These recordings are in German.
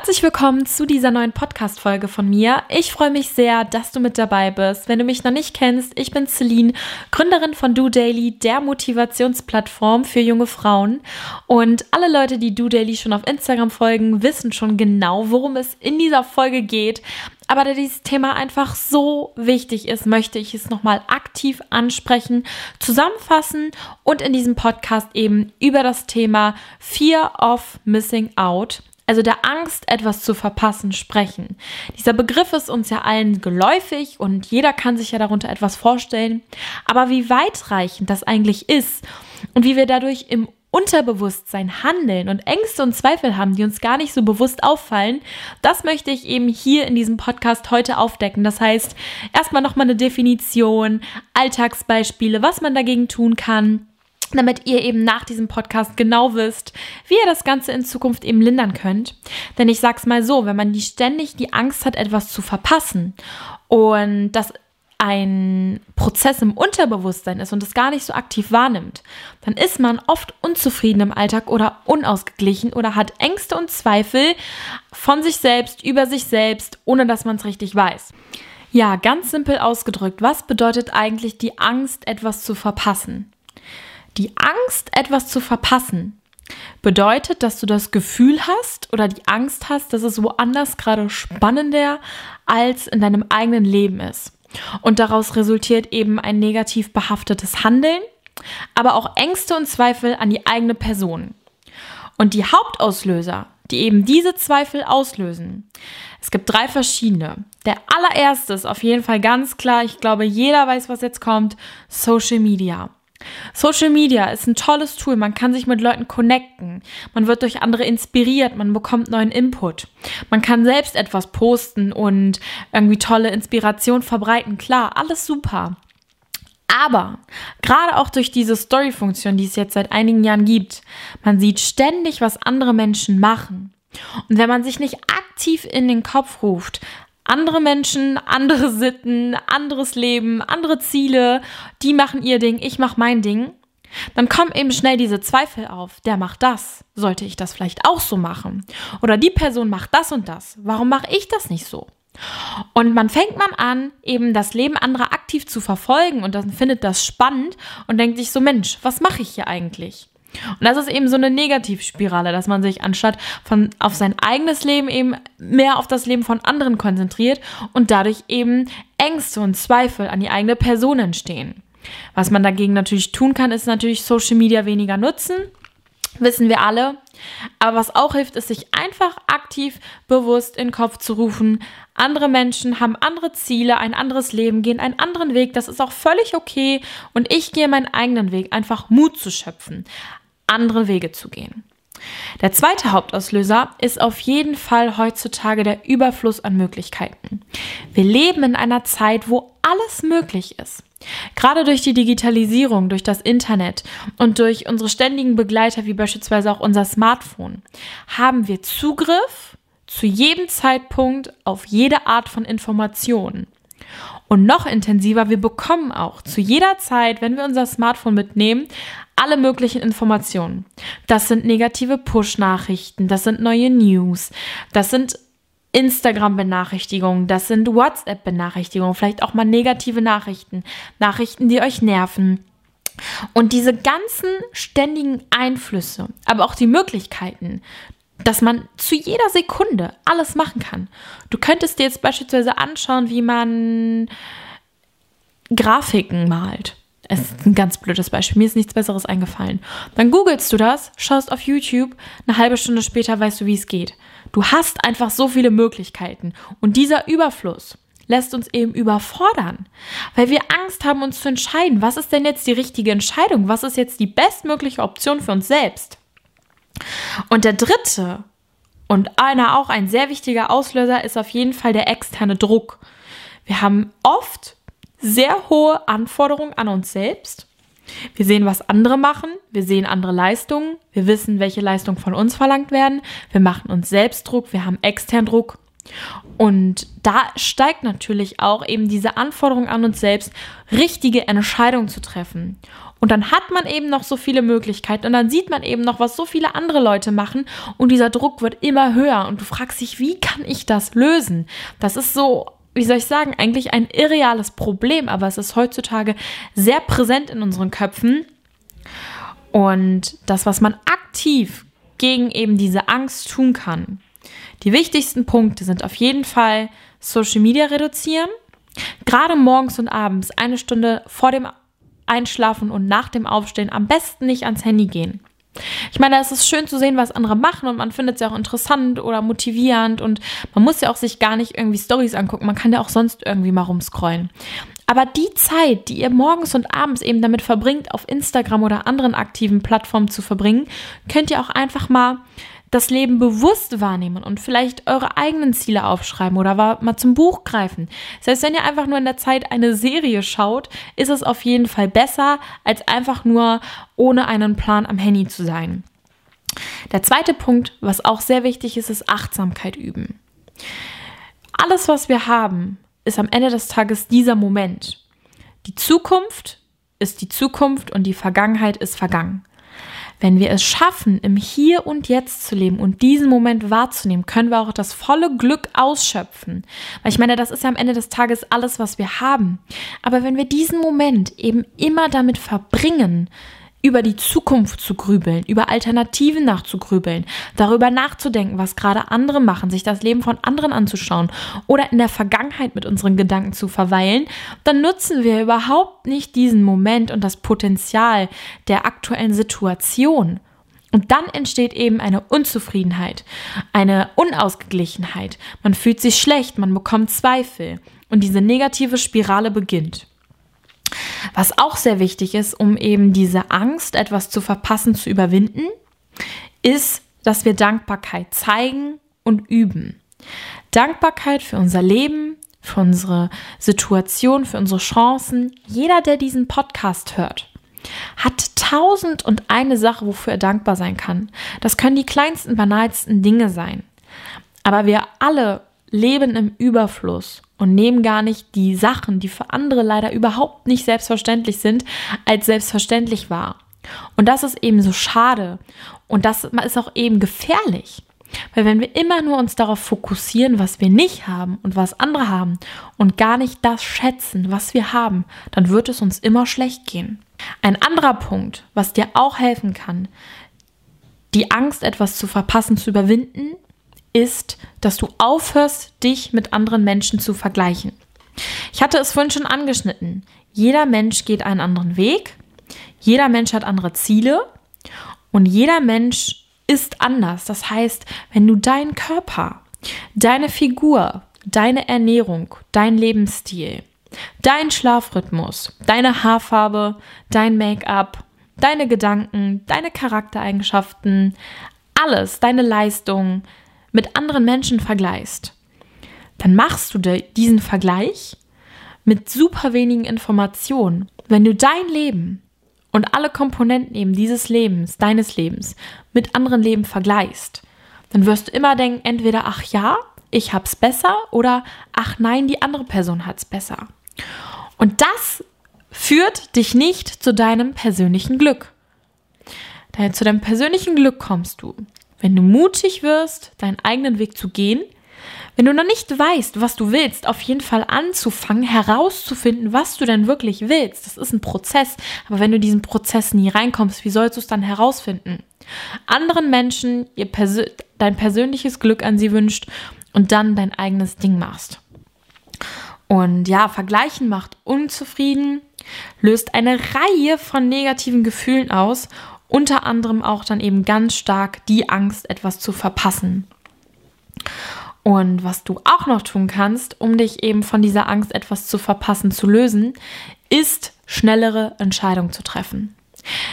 Herzlich willkommen zu dieser neuen Podcast-Folge von mir. Ich freue mich sehr, dass du mit dabei bist. Wenn du mich noch nicht kennst, ich bin Celine, Gründerin von Do Daily, der Motivationsplattform für junge Frauen. Und alle Leute, die Do Daily schon auf Instagram folgen, wissen schon genau, worum es in dieser Folge geht. Aber da dieses Thema einfach so wichtig ist, möchte ich es nochmal aktiv ansprechen, zusammenfassen und in diesem Podcast eben über das Thema Fear of Missing Out also der Angst, etwas zu verpassen, sprechen. Dieser Begriff ist uns ja allen geläufig und jeder kann sich ja darunter etwas vorstellen. Aber wie weitreichend das eigentlich ist und wie wir dadurch im Unterbewusstsein handeln und Ängste und Zweifel haben, die uns gar nicht so bewusst auffallen, das möchte ich eben hier in diesem Podcast heute aufdecken. Das heißt, erstmal nochmal eine Definition, Alltagsbeispiele, was man dagegen tun kann damit ihr eben nach diesem Podcast genau wisst, wie ihr das Ganze in Zukunft eben lindern könnt. Denn ich sag's mal so, wenn man die ständig die Angst hat, etwas zu verpassen und das ein Prozess im Unterbewusstsein ist und es gar nicht so aktiv wahrnimmt, dann ist man oft unzufrieden im Alltag oder unausgeglichen oder hat Ängste und Zweifel von sich selbst, über sich selbst, ohne dass man es richtig weiß. Ja, ganz simpel ausgedrückt, was bedeutet eigentlich die Angst, etwas zu verpassen? Die Angst, etwas zu verpassen, bedeutet, dass du das Gefühl hast oder die Angst hast, dass es woanders gerade spannender als in deinem eigenen Leben ist. Und daraus resultiert eben ein negativ behaftetes Handeln, aber auch Ängste und Zweifel an die eigene Person. Und die Hauptauslöser, die eben diese Zweifel auslösen, es gibt drei verschiedene. Der allererste ist auf jeden Fall ganz klar, ich glaube, jeder weiß, was jetzt kommt, Social Media. Social Media ist ein tolles Tool. Man kann sich mit Leuten connecten. Man wird durch andere inspiriert. Man bekommt neuen Input. Man kann selbst etwas posten und irgendwie tolle Inspiration verbreiten. Klar, alles super. Aber gerade auch durch diese Story-Funktion, die es jetzt seit einigen Jahren gibt, man sieht ständig, was andere Menschen machen. Und wenn man sich nicht aktiv in den Kopf ruft, andere Menschen, andere Sitten, anderes Leben, andere Ziele, die machen ihr Ding, ich mach mein Ding. Dann kommen eben schnell diese Zweifel auf. Der macht das. Sollte ich das vielleicht auch so machen? Oder die Person macht das und das. Warum mache ich das nicht so? Und man fängt man an, eben das Leben anderer aktiv zu verfolgen und dann findet das spannend und denkt sich so, Mensch, was mache ich hier eigentlich? Und das ist eben so eine Negativspirale, dass man sich anstatt von auf sein eigenes Leben eben mehr auf das Leben von anderen konzentriert und dadurch eben Ängste und Zweifel an die eigene Person entstehen. Was man dagegen natürlich tun kann, ist natürlich Social Media weniger nutzen. Wissen wir alle. Aber was auch hilft, ist sich einfach aktiv bewusst in den Kopf zu rufen. Andere Menschen haben andere Ziele, ein anderes Leben, gehen einen anderen Weg. Das ist auch völlig okay. Und ich gehe meinen eigenen Weg, einfach Mut zu schöpfen andere Wege zu gehen. Der zweite Hauptauslöser ist auf jeden Fall heutzutage der Überfluss an Möglichkeiten. Wir leben in einer Zeit, wo alles möglich ist. Gerade durch die Digitalisierung, durch das Internet und durch unsere ständigen Begleiter, wie beispielsweise auch unser Smartphone, haben wir Zugriff zu jedem Zeitpunkt auf jede Art von Informationen. Und noch intensiver, wir bekommen auch zu jeder Zeit, wenn wir unser Smartphone mitnehmen, alle möglichen Informationen. Das sind negative Push-Nachrichten, das sind neue News, das sind Instagram-Benachrichtigungen, das sind WhatsApp-Benachrichtigungen, vielleicht auch mal negative Nachrichten, Nachrichten, die euch nerven. Und diese ganzen ständigen Einflüsse, aber auch die Möglichkeiten, dass man zu jeder Sekunde alles machen kann. Du könntest dir jetzt beispielsweise anschauen, wie man Grafiken malt. Es ist ein ganz blödes Beispiel. Mir ist nichts Besseres eingefallen. Dann googelst du das, schaust auf YouTube, eine halbe Stunde später weißt du, wie es geht. Du hast einfach so viele Möglichkeiten. Und dieser Überfluss lässt uns eben überfordern, weil wir Angst haben, uns zu entscheiden. Was ist denn jetzt die richtige Entscheidung? Was ist jetzt die bestmögliche Option für uns selbst? Und der dritte und einer auch ein sehr wichtiger Auslöser ist auf jeden Fall der externe Druck. Wir haben oft sehr hohe Anforderungen an uns selbst. Wir sehen, was andere machen, wir sehen andere Leistungen, wir wissen, welche Leistungen von uns verlangt werden, wir machen uns selbst Druck, wir haben externen Druck. Und da steigt natürlich auch eben diese Anforderung an uns selbst, richtige Entscheidungen zu treffen. Und dann hat man eben noch so viele Möglichkeiten und dann sieht man eben noch, was so viele andere Leute machen und dieser Druck wird immer höher und du fragst dich, wie kann ich das lösen? Das ist so, wie soll ich sagen, eigentlich ein irreales Problem, aber es ist heutzutage sehr präsent in unseren Köpfen. Und das, was man aktiv gegen eben diese Angst tun kann, die wichtigsten Punkte sind auf jeden Fall Social Media reduzieren, gerade morgens und abends eine Stunde vor dem Einschlafen und nach dem Aufstehen am besten nicht ans Handy gehen. Ich meine, es ist schön zu sehen, was andere machen und man findet es ja auch interessant oder motivierend und man muss ja auch sich gar nicht irgendwie Stories angucken. Man kann ja auch sonst irgendwie mal rumscrollen. Aber die Zeit, die ihr morgens und abends eben damit verbringt, auf Instagram oder anderen aktiven Plattformen zu verbringen, könnt ihr auch einfach mal das Leben bewusst wahrnehmen und vielleicht eure eigenen Ziele aufschreiben oder mal zum Buch greifen. Selbst wenn ihr einfach nur in der Zeit eine Serie schaut, ist es auf jeden Fall besser, als einfach nur ohne einen Plan am Handy zu sein. Der zweite Punkt, was auch sehr wichtig ist, ist Achtsamkeit üben. Alles, was wir haben, ist am Ende des Tages dieser Moment. Die Zukunft ist die Zukunft und die Vergangenheit ist vergangen. Wenn wir es schaffen, im Hier und Jetzt zu leben und diesen Moment wahrzunehmen, können wir auch das volle Glück ausschöpfen. Weil ich meine, das ist ja am Ende des Tages alles, was wir haben. Aber wenn wir diesen Moment eben immer damit verbringen, über die Zukunft zu grübeln, über Alternativen nachzugrübeln, darüber nachzudenken, was gerade andere machen, sich das Leben von anderen anzuschauen oder in der Vergangenheit mit unseren Gedanken zu verweilen, dann nutzen wir überhaupt nicht diesen Moment und das Potenzial der aktuellen Situation. Und dann entsteht eben eine Unzufriedenheit, eine Unausgeglichenheit. Man fühlt sich schlecht, man bekommt Zweifel und diese negative Spirale beginnt. Was auch sehr wichtig ist, um eben diese Angst, etwas zu verpassen, zu überwinden, ist, dass wir Dankbarkeit zeigen und üben. Dankbarkeit für unser Leben, für unsere Situation, für unsere Chancen. Jeder, der diesen Podcast hört, hat tausend und eine Sache, wofür er dankbar sein kann. Das können die kleinsten, banalsten Dinge sein. Aber wir alle leben im Überfluss und nehmen gar nicht die Sachen, die für andere leider überhaupt nicht selbstverständlich sind, als selbstverständlich wahr. Und das ist eben so schade und das ist auch eben gefährlich. Weil wenn wir immer nur uns darauf fokussieren, was wir nicht haben und was andere haben und gar nicht das schätzen, was wir haben, dann wird es uns immer schlecht gehen. Ein anderer Punkt, was dir auch helfen kann, die Angst, etwas zu verpassen, zu überwinden, ist, dass du aufhörst, dich mit anderen Menschen zu vergleichen. Ich hatte es vorhin schon angeschnitten. Jeder Mensch geht einen anderen Weg, jeder Mensch hat andere Ziele und jeder Mensch ist anders. Das heißt, wenn du deinen Körper, deine Figur, deine Ernährung, dein Lebensstil, dein Schlafrhythmus, deine Haarfarbe, dein Make-up, deine Gedanken, deine Charaktereigenschaften, alles, deine Leistung, mit anderen Menschen vergleichst, dann machst du diesen Vergleich mit super wenigen Informationen. Wenn du dein Leben und alle Komponenten eben dieses Lebens, deines Lebens, mit anderen Leben vergleichst, dann wirst du immer denken, entweder ach ja, ich hab's besser oder ach nein, die andere Person hat's besser. Und das führt dich nicht zu deinem persönlichen Glück. Denn zu deinem persönlichen Glück kommst du, wenn du mutig wirst, deinen eigenen Weg zu gehen, wenn du noch nicht weißt, was du willst, auf jeden Fall anzufangen, herauszufinden, was du denn wirklich willst. Das ist ein Prozess, aber wenn du diesen Prozess nie reinkommst, wie sollst du es dann herausfinden? Anderen Menschen Persö dein persönliches Glück an sie wünscht und dann dein eigenes Ding machst. Und ja, Vergleichen macht unzufrieden, löst eine Reihe von negativen Gefühlen aus unter anderem auch dann eben ganz stark die Angst, etwas zu verpassen. Und was du auch noch tun kannst, um dich eben von dieser Angst, etwas zu verpassen, zu lösen, ist schnellere Entscheidungen zu treffen.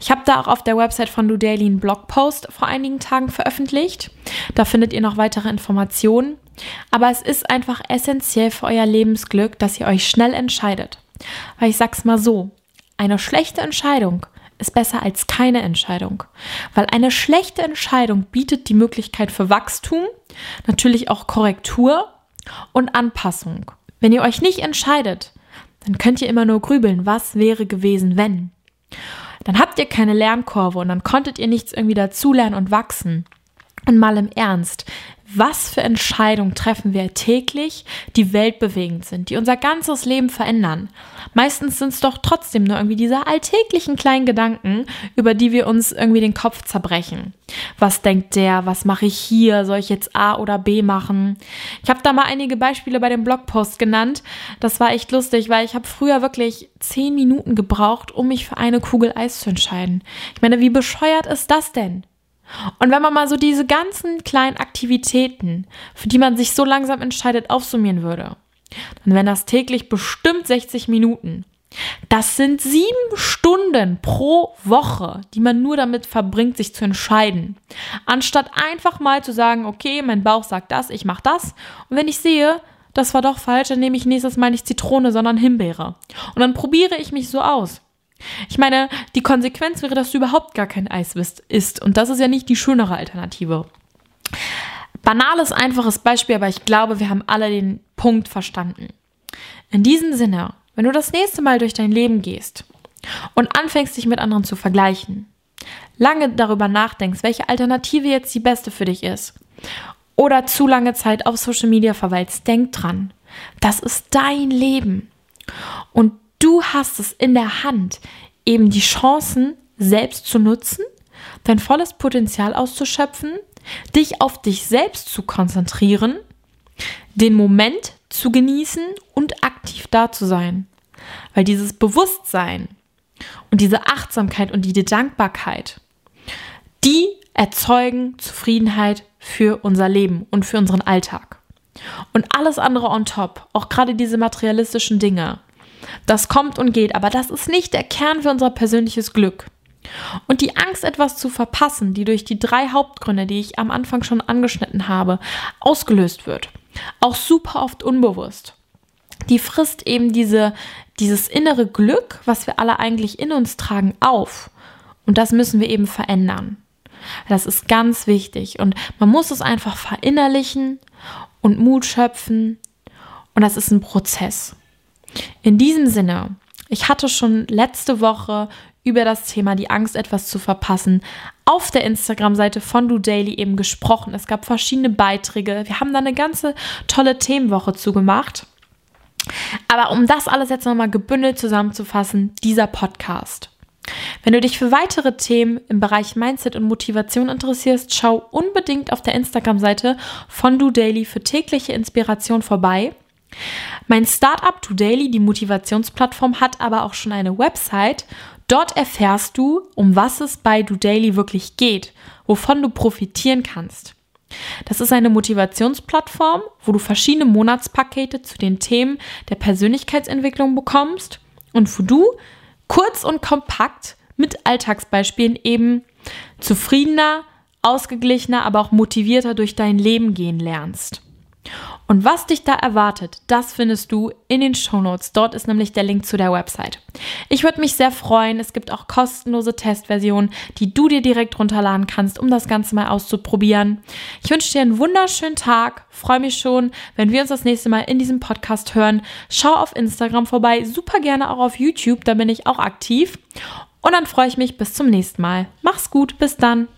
Ich habe da auch auf der Website von Do Daily einen Blogpost vor einigen Tagen veröffentlicht. Da findet ihr noch weitere Informationen. Aber es ist einfach essentiell für euer Lebensglück, dass ihr euch schnell entscheidet. Weil ich sag's mal so, eine schlechte Entscheidung ist besser als keine Entscheidung. Weil eine schlechte Entscheidung bietet die Möglichkeit für Wachstum, natürlich auch Korrektur und Anpassung. Wenn ihr euch nicht entscheidet, dann könnt ihr immer nur grübeln, was wäre gewesen, wenn. dann habt ihr keine Lernkurve und dann konntet ihr nichts irgendwie dazulernen und wachsen. Und mal im Ernst, was für Entscheidungen treffen wir täglich, die weltbewegend sind, die unser ganzes Leben verändern? Meistens sind es doch trotzdem nur irgendwie diese alltäglichen kleinen Gedanken, über die wir uns irgendwie den Kopf zerbrechen. Was denkt der? Was mache ich hier? Soll ich jetzt A oder B machen? Ich habe da mal einige Beispiele bei dem Blogpost genannt. Das war echt lustig, weil ich habe früher wirklich zehn Minuten gebraucht, um mich für eine Kugel Eis zu entscheiden. Ich meine, wie bescheuert ist das denn? Und wenn man mal so diese ganzen kleinen Aktivitäten, für die man sich so langsam entscheidet, aufsummieren würde, dann wären das täglich bestimmt 60 Minuten. Das sind sieben Stunden pro Woche, die man nur damit verbringt, sich zu entscheiden. Anstatt einfach mal zu sagen, okay, mein Bauch sagt das, ich mache das. Und wenn ich sehe, das war doch falsch, dann nehme ich nächstes Mal nicht Zitrone, sondern Himbeere. Und dann probiere ich mich so aus. Ich meine, die Konsequenz wäre, dass du überhaupt gar kein Eis isst. Und das ist ja nicht die schönere Alternative. Banales, einfaches Beispiel, aber ich glaube, wir haben alle den Punkt verstanden. In diesem Sinne, wenn du das nächste Mal durch dein Leben gehst und anfängst, dich mit anderen zu vergleichen, lange darüber nachdenkst, welche Alternative jetzt die beste für dich ist, oder zu lange Zeit auf Social Media verweilst, denk dran, das ist dein Leben. Du hast es in der Hand, eben die Chancen selbst zu nutzen, dein volles Potenzial auszuschöpfen, dich auf dich selbst zu konzentrieren, den Moment zu genießen und aktiv da zu sein. Weil dieses Bewusstsein und diese Achtsamkeit und die Dankbarkeit, die erzeugen Zufriedenheit für unser Leben und für unseren Alltag. Und alles andere on top, auch gerade diese materialistischen Dinge, das kommt und geht, aber das ist nicht der Kern für unser persönliches Glück. Und die Angst, etwas zu verpassen, die durch die drei Hauptgründe, die ich am Anfang schon angeschnitten habe, ausgelöst wird, auch super oft unbewusst, die frisst eben diese, dieses innere Glück, was wir alle eigentlich in uns tragen, auf. Und das müssen wir eben verändern. Das ist ganz wichtig. Und man muss es einfach verinnerlichen und Mut schöpfen. Und das ist ein Prozess. In diesem Sinne, ich hatte schon letzte Woche über das Thema die Angst, etwas zu verpassen, auf der Instagram-Seite von Do Daily eben gesprochen. Es gab verschiedene Beiträge. Wir haben da eine ganze tolle Themenwoche zugemacht. Aber um das alles jetzt nochmal gebündelt zusammenzufassen, dieser Podcast. Wenn du dich für weitere Themen im Bereich Mindset und Motivation interessierst, schau unbedingt auf der Instagram-Seite von Do Daily für tägliche Inspiration vorbei. Mein Startup to Daily, die Motivationsplattform, hat aber auch schon eine Website. Dort erfährst du, um was es bei Do Daily wirklich geht, wovon du profitieren kannst. Das ist eine Motivationsplattform, wo du verschiedene Monatspakete zu den Themen der Persönlichkeitsentwicklung bekommst und wo du kurz und kompakt mit Alltagsbeispielen eben zufriedener, ausgeglichener, aber auch motivierter durch dein Leben gehen lernst. Und was dich da erwartet, das findest du in den Shownotes. Dort ist nämlich der Link zu der Website. Ich würde mich sehr freuen. Es gibt auch kostenlose Testversionen, die du dir direkt runterladen kannst, um das Ganze mal auszuprobieren. Ich wünsche dir einen wunderschönen Tag. Freue mich schon, wenn wir uns das nächste Mal in diesem Podcast hören. Schau auf Instagram vorbei, super gerne auch auf YouTube, da bin ich auch aktiv. Und dann freue ich mich bis zum nächsten Mal. Mach's gut, bis dann.